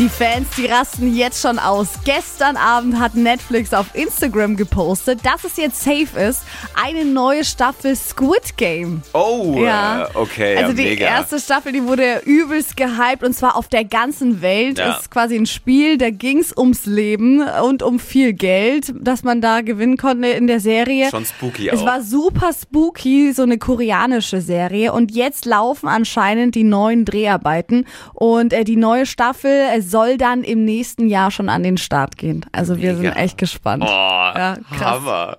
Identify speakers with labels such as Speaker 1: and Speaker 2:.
Speaker 1: Die Fans, die rasten jetzt schon aus. Gestern Abend hat Netflix auf Instagram gepostet, dass es jetzt safe ist. Eine neue Staffel Squid Game.
Speaker 2: Oh,
Speaker 1: Ja.
Speaker 2: äh, okay.
Speaker 1: Also
Speaker 2: ja,
Speaker 1: die
Speaker 2: mega.
Speaker 1: erste Staffel, die wurde übelst gehypt und zwar auf der ganzen Welt.
Speaker 2: Ja.
Speaker 1: Ist quasi ein Spiel, da ging's ums Leben und um viel Geld, das man da gewinnen konnte in der Serie.
Speaker 2: Schon spooky
Speaker 1: Es
Speaker 2: auch.
Speaker 1: war super spooky, so eine koreanische Serie. Und jetzt laufen anscheinend die neuen Dreharbeiten. Und äh, die neue Staffel äh, soll dann im nächsten Jahr schon an den Start gehen. Also wir
Speaker 2: Mega.
Speaker 1: sind echt gespannt.
Speaker 2: Oh,
Speaker 1: Ja, krass.
Speaker 2: Hammer.